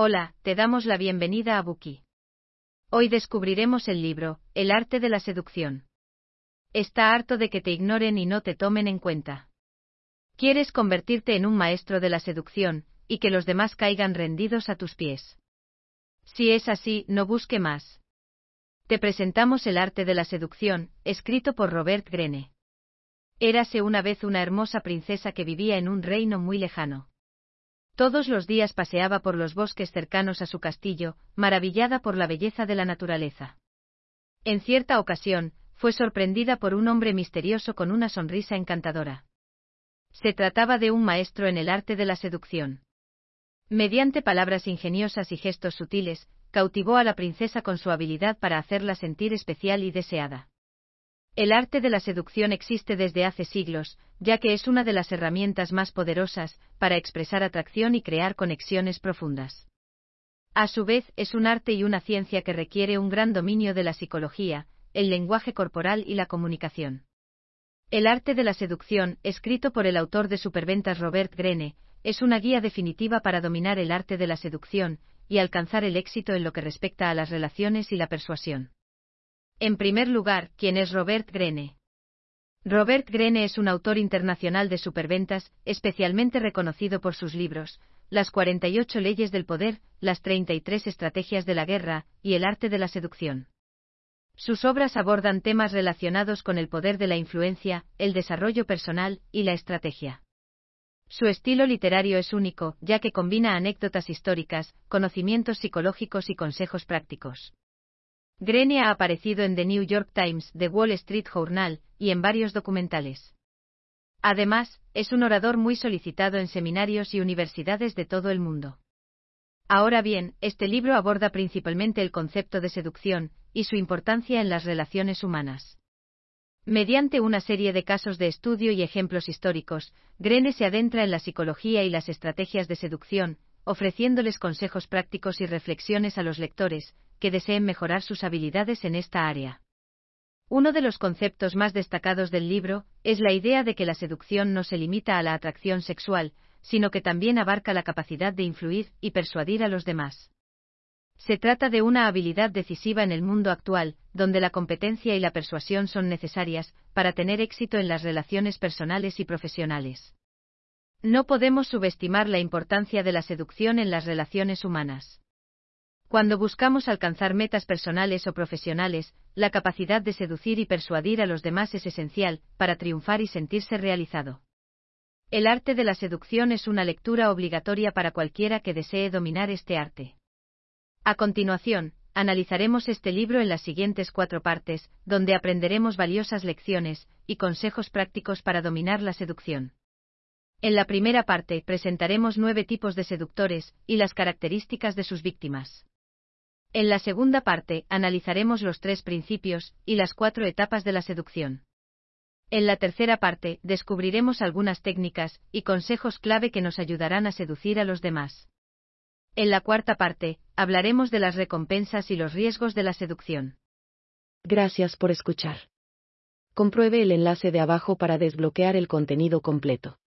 Hola, te damos la bienvenida a Buki. Hoy descubriremos el libro, El arte de la seducción. Está harto de que te ignoren y no te tomen en cuenta. Quieres convertirte en un maestro de la seducción, y que los demás caigan rendidos a tus pies. Si es así, no busque más. Te presentamos El arte de la seducción, escrito por Robert Greene. Érase una vez una hermosa princesa que vivía en un reino muy lejano. Todos los días paseaba por los bosques cercanos a su castillo, maravillada por la belleza de la naturaleza. En cierta ocasión, fue sorprendida por un hombre misterioso con una sonrisa encantadora. Se trataba de un maestro en el arte de la seducción. Mediante palabras ingeniosas y gestos sutiles, cautivó a la princesa con su habilidad para hacerla sentir especial y deseada. El arte de la seducción existe desde hace siglos, ya que es una de las herramientas más poderosas para expresar atracción y crear conexiones profundas. A su vez, es un arte y una ciencia que requiere un gran dominio de la psicología, el lenguaje corporal y la comunicación. El arte de la seducción, escrito por el autor de Superventas Robert Greene, es una guía definitiva para dominar el arte de la seducción y alcanzar el éxito en lo que respecta a las relaciones y la persuasión. En primer lugar, ¿quién es Robert Greene? Robert Greene es un autor internacional de superventas, especialmente reconocido por sus libros, Las 48 leyes del poder, Las 33 estrategias de la guerra, y El arte de la seducción. Sus obras abordan temas relacionados con el poder de la influencia, el desarrollo personal y la estrategia. Su estilo literario es único, ya que combina anécdotas históricas, conocimientos psicológicos y consejos prácticos. Greene ha aparecido en The New York Times, The Wall Street Journal, y en varios documentales. Además, es un orador muy solicitado en seminarios y universidades de todo el mundo. Ahora bien, este libro aborda principalmente el concepto de seducción, y su importancia en las relaciones humanas. Mediante una serie de casos de estudio y ejemplos históricos, Greene se adentra en la psicología y las estrategias de seducción, ofreciéndoles consejos prácticos y reflexiones a los lectores, que deseen mejorar sus habilidades en esta área. Uno de los conceptos más destacados del libro es la idea de que la seducción no se limita a la atracción sexual, sino que también abarca la capacidad de influir y persuadir a los demás. Se trata de una habilidad decisiva en el mundo actual, donde la competencia y la persuasión son necesarias para tener éxito en las relaciones personales y profesionales. No podemos subestimar la importancia de la seducción en las relaciones humanas. Cuando buscamos alcanzar metas personales o profesionales, la capacidad de seducir y persuadir a los demás es esencial, para triunfar y sentirse realizado. El arte de la seducción es una lectura obligatoria para cualquiera que desee dominar este arte. A continuación, analizaremos este libro en las siguientes cuatro partes, donde aprenderemos valiosas lecciones y consejos prácticos para dominar la seducción. En la primera parte presentaremos nueve tipos de seductores y las características de sus víctimas. En la segunda parte, analizaremos los tres principios y las cuatro etapas de la seducción. En la tercera parte, descubriremos algunas técnicas y consejos clave que nos ayudarán a seducir a los demás. En la cuarta parte, hablaremos de las recompensas y los riesgos de la seducción. Gracias por escuchar. Compruebe el enlace de abajo para desbloquear el contenido completo.